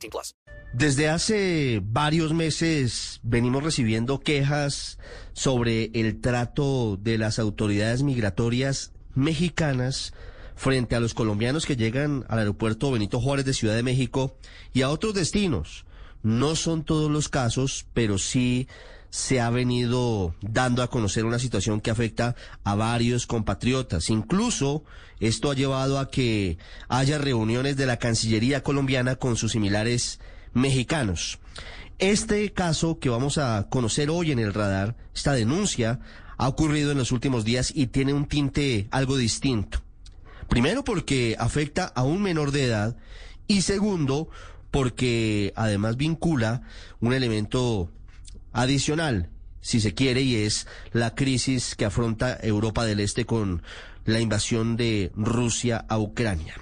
18 plus. Desde hace varios meses venimos recibiendo quejas sobre el trato de las autoridades migratorias mexicanas frente a los colombianos que llegan al aeropuerto Benito Juárez de Ciudad de México y a otros destinos. No son todos los casos, pero sí se ha venido dando a conocer una situación que afecta a varios compatriotas. Incluso esto ha llevado a que haya reuniones de la Cancillería colombiana con sus similares mexicanos. Este caso que vamos a conocer hoy en el radar, esta denuncia, ha ocurrido en los últimos días y tiene un tinte algo distinto. Primero porque afecta a un menor de edad y segundo porque además vincula un elemento adicional, si se quiere, y es la crisis que afronta Europa del Este con la invasión de Rusia a Ucrania.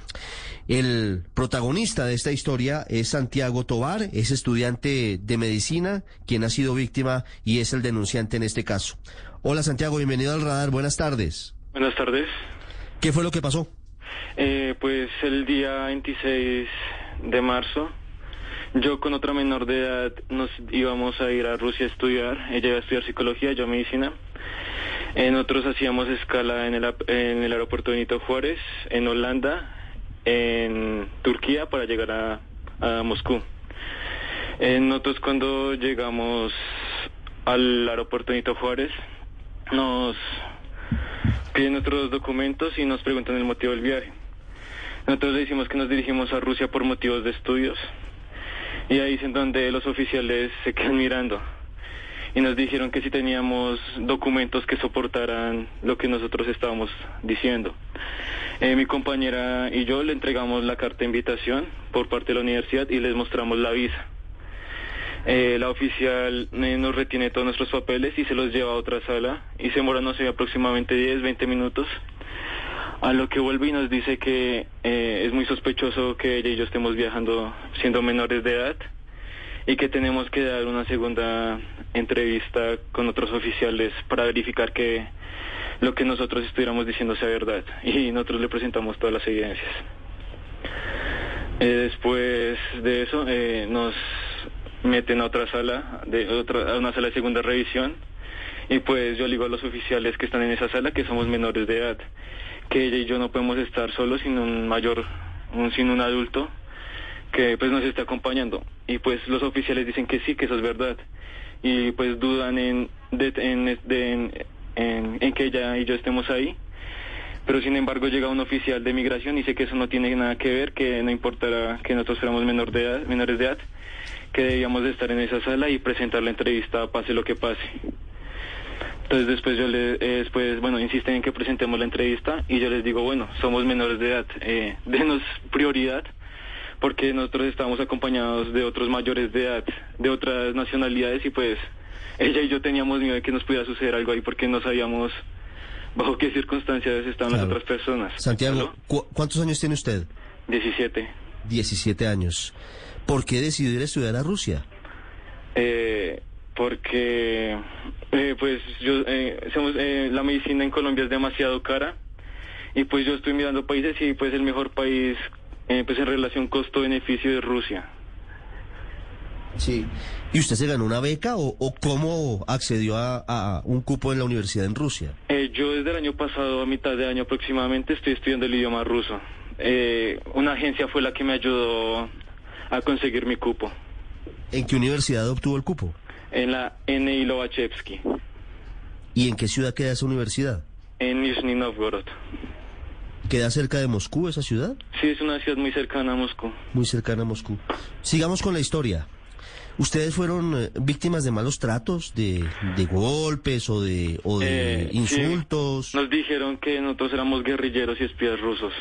El protagonista de esta historia es Santiago Tobar, es estudiante de medicina, quien ha sido víctima y es el denunciante en este caso. Hola Santiago, bienvenido al radar, buenas tardes. Buenas tardes. ¿Qué fue lo que pasó? Eh, pues el día 26 de marzo, yo con otra menor de edad nos íbamos a ir a Rusia a estudiar. Ella iba a estudiar psicología, yo medicina. Eh, nosotros hacíamos escala en el, en el aeropuerto Benito Juárez, en Holanda, en Turquía para llegar a, Moscú. Eh, nosotros cuando llegamos al aeropuerto Benito Juárez, nos piden nuestros documentos y nos preguntan el motivo del viaje. Nosotros le decimos que nos dirigimos a Rusia por motivos de estudios. Y ahí es en donde los oficiales se quedan mirando. Y nos dijeron que si teníamos documentos que soportaran lo que nosotros estábamos diciendo. Eh, mi compañera y yo le entregamos la carta de invitación por parte de la universidad y les mostramos la visa. Eh, la oficial eh, nos retiene todos nuestros papeles y se los lleva a otra sala y se demora, no sé, aproximadamente 10, 20 minutos. A lo que vuelve y nos dice que eh, es muy sospechoso que ella y yo estemos viajando siendo menores de edad y que tenemos que dar una segunda entrevista con otros oficiales para verificar que lo que nosotros estuviéramos diciendo sea verdad. Y nosotros le presentamos todas las evidencias. Eh, después de eso eh, nos meten a otra sala, de otra, a una sala de segunda revisión y pues yo le digo a los oficiales que están en esa sala que somos menores de edad, que ella y yo no podemos estar solos sin un mayor, un, sin un adulto que pues nos está acompañando. Y pues los oficiales dicen que sí, que eso es verdad. Y pues dudan en, de- en, de- en, en- que ella y yo estemos ahí. Pero sin embargo llega un oficial de migración y dice que eso no tiene nada que ver, que no importará que nosotros fuéramos menor de edad, menores de edad, que debíamos de estar en esa sala y presentar la entrevista pase lo que pase. Entonces después yo le, eh, después, bueno, insisten en que presentemos la entrevista y yo les digo, bueno, somos menores de edad, eh, denos prioridad porque nosotros estábamos acompañados de otros mayores de edad, de otras nacionalidades y pues ella y yo teníamos miedo de que nos pudiera suceder algo ahí porque no sabíamos bajo qué circunstancias estaban las otras personas. Santiago. ¿cu- ¿cuántos años tiene usted? 17. 17 años. ¿Por qué decidió ir a estudiar a Rusia? Eh, porque eh, pues yo eh, somos, eh, la medicina en Colombia es demasiado cara y pues yo estoy mirando países y pues el mejor país eh, pues en relación costo-beneficio de Rusia. Sí. ¿Y usted se ganó una beca o, o cómo accedió a, a un cupo en la universidad en Rusia? Eh, yo desde el año pasado, a mitad de año aproximadamente, estoy estudiando el idioma ruso. Eh, una agencia fue la que me ayudó a conseguir mi cupo ¿En qué universidad obtuvo el cupo? En la NI Lovachevsky, ¿Y en qué ciudad queda esa universidad? en Nizhny Novgorod. ¿Queda cerca de Moscú esa ciudad? Sí, es una ciudad muy cercana a Moscú. Muy cercana a Moscú. Sigamos con la historia. ¿Ustedes fueron eh, víctimas de malos tratos, de, de golpes o de, o de Eh, sí. insultos? Nos dijeron que nosotros éramos guerrilleros y espías rusos.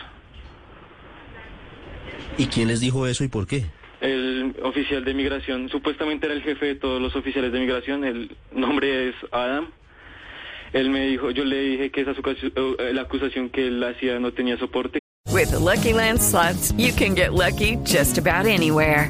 ¿Y quién les dijo eso y por qué? El oficial de migración, supuestamente era el jefe de todos los oficiales de migración, el nombre es Adam. Él me dijo, yo le dije que esa acusación, eh, la acusación que él hacía no tenía soporte. With the Lucky Land you can get lucky just about anywhere.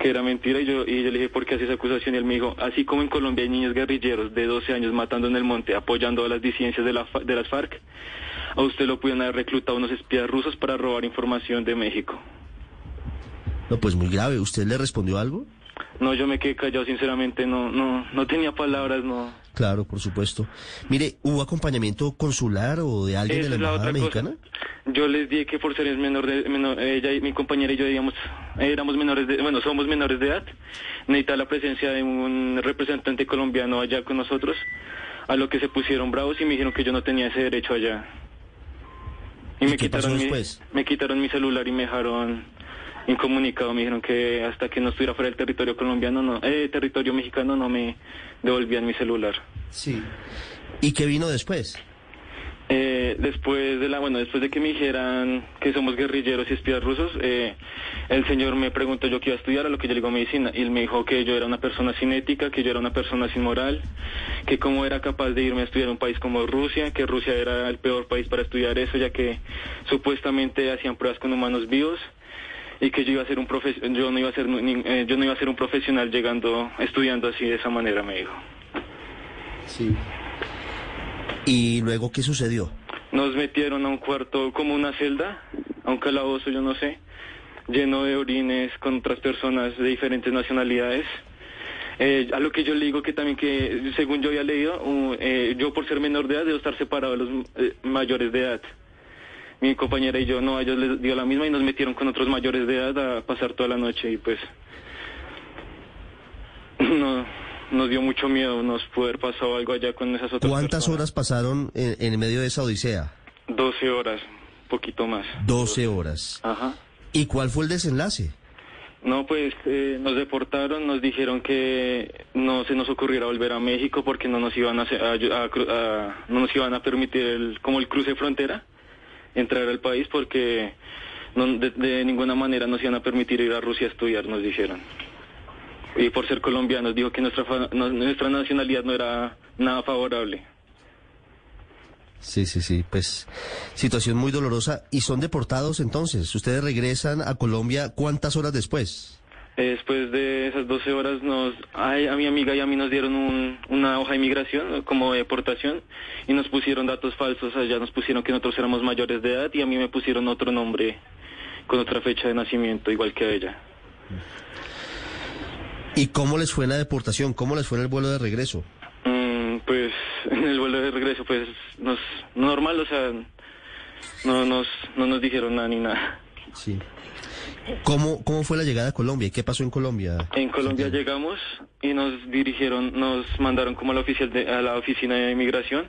que era mentira y yo, y yo le dije, ¿por qué hace esa acusación? Y él me dijo, así como en Colombia hay niños guerrilleros de 12 años matando en el monte, apoyando a las disidencias de, la, de las FARC, a usted lo pudieron haber reclutado unos espías rusos para robar información de México. No, pues muy grave. ¿Usted le respondió algo? No, yo me quedé callado, sinceramente, no, no, no tenía palabras, no. Claro, por supuesto. Mire, ¿hubo acompañamiento consular o de alguien de Esa la la embajada otra mexicana? cosa. Yo les dije que por ser menor de, menor- ella y mi compañera y yo, digamos, éramos menores de, bueno, somos menores de edad, necesitaba la presencia de un representante colombiano allá con nosotros, a lo que se pusieron bravos y me dijeron que yo no tenía ese derecho allá. ¿Y qué pasó mi, después? me quitaron mi celular y me dejaron incomunicado, me dijeron que hasta que no estuviera fuera del territorio colombiano, no, eh, territorio mexicano no me devolvían mi celular. Sí. ¿Y qué vino después? Eh, después de la, bueno, después de que me dijeran que somos guerrilleros y espías rusos, eh, el señor me preguntó yo qué iba a estudiar, a lo que yo le digo medicina, y él me dijo que yo era una persona sin ética, que yo era una persona sin moral, que cómo era capaz de irme a estudiar a un país como Rusia, que Rusia era el peor país para estudiar eso, ya que supuestamente hacían pruebas con humanos vivos y que yo iba a ser un profe yo no iba a ser eh, yo no iba a ser un profesional llegando estudiando así de esa manera, me dijo. Sí. ¿Y luego qué sucedió? Nos metieron a un cuarto como una celda, a un calabozo, yo no sé, lleno de orines con otras personas de diferentes nacionalidades. Eh, a lo que yo le digo que también que, según yo había leído, uh, eh, yo por ser menor de edad debo estar separado de los mayores de edad. Mi compañera y yo, no, a ellos les dio la misma y nos metieron con otros mayores de edad a pasar toda la noche y pues no, nos dio mucho miedo, nos pudo haber pasado algo allá con esas otras ¿Cuántas personas. horas pasaron en, en medio de esa odisea? 12 horas, poquito más. 12 horas. Ajá. ¿Y cuál fue el desenlace? No, pues eh, nos deportaron, nos dijeron que no se nos ocurriera volver a México porque no nos iban a, a- a- no nos iban a permitir el, como el cruce de frontera entrar al país porque no- de, de ninguna manera nos iban a permitir ir a Rusia a estudiar, nos dijeron. Y por ser colombianos dijo que nuestra no- nuestra nacionalidad no era nada favorable. Sí, sí, sí, pues situación muy dolorosa. ¿Y son deportados entonces? ¿Ustedes regresan a Colombia cuántas horas después? Eh, Después de esas 12 horas nos, ay, a mi amiga y a mí nos dieron un- una hoja de inmigración como deportación y nos pusieron datos falsos, allá nos pusieron que nosotros éramos mayores de edad y a mí me pusieron otro nombre con otra fecha de nacimiento igual que a ella. ¿Y cómo les fue en la deportación? ¿Cómo les fue en el vuelo de regreso? Mm, pues en el vuelo de regreso pues nos normal, o sea, no nos no nos dijeron nada ni nada. Sí. ¿Cómo, cómo fue la llegada a Colombia? ¿Y qué pasó en Colombia? En Colombia llegamos y nos dirigieron, nos mandaron como a la, oficial de- a la oficina de inmigración,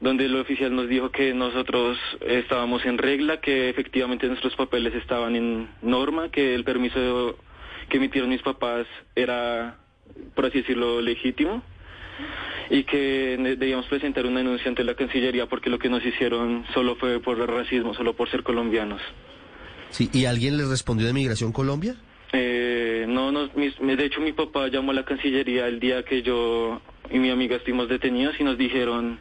donde el oficial nos dijo que nosotros estábamos en regla, que efectivamente nuestros papeles estaban en norma, que el permiso que emitieron mis papás era, por así decirlo, legítimo y que debíamos presentar una denuncia ante la Cancillería porque lo que nos hicieron solo fue por racismo, solo por ser colombianos. Sí, ¿Y alguien les respondió de Migración Colombia? Eh, no, no, mis- de hecho mi papá llamó a la Cancillería el día que yo y mi amiga estuvimos detenidos y nos dijeron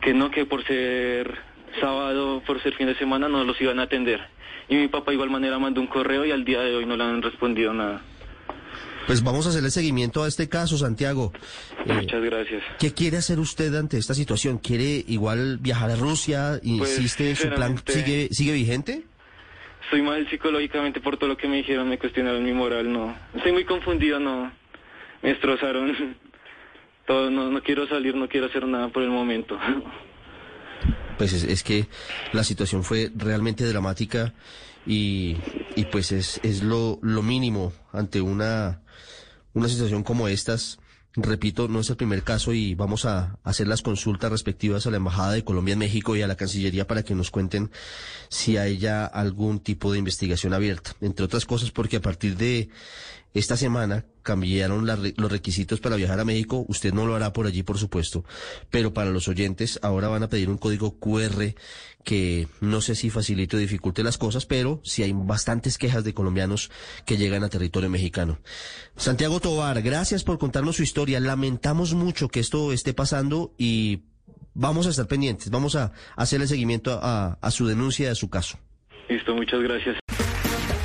que no, que por ser sábado, por ser fin de semana no los iban a atender. Y mi papá igual manera mandó un correo y al día de hoy no le han respondido nada. Pues vamos a hacerle seguimiento a este caso, Santiago. Eh, Muchas gracias. ¿Qué quiere hacer usted ante esta situación? ¿Quiere igual viajar a Rusia? ¿Insiste? ¿Su plan sigue, sigue vigente? Estoy mal psicológicamente por todo lo que me dijeron, me cuestionaron mi moral, no. Estoy muy confundido, no. Me destrozaron todo, no, no quiero salir, no quiero hacer nada por el momento. Pues es, es que la situación fue realmente dramática y, y pues es, es lo, lo mínimo ante una, una situación como estas, repito, no es el primer caso y vamos a hacer las consultas respectivas a la Embajada de Colombia en México y a la Cancillería para que nos cuenten si hay ya algún tipo de investigación abierta. Entre otras cosas porque a partir de esta semana cambiaron los requisitos para viajar a México. Usted no lo hará por allí, por supuesto, pero para los oyentes ahora van a pedir un código QR que no sé si facilite o dificulte las cosas, pero sí hay bastantes quejas de colombianos que llegan a territorio mexicano. Santiago Tobar, gracias por contarnos su historia. Lamentamos mucho que esto esté pasando y vamos a estar pendientes. Vamos a hacer el seguimiento a, su denuncia, a su caso. Listo, muchas gracias.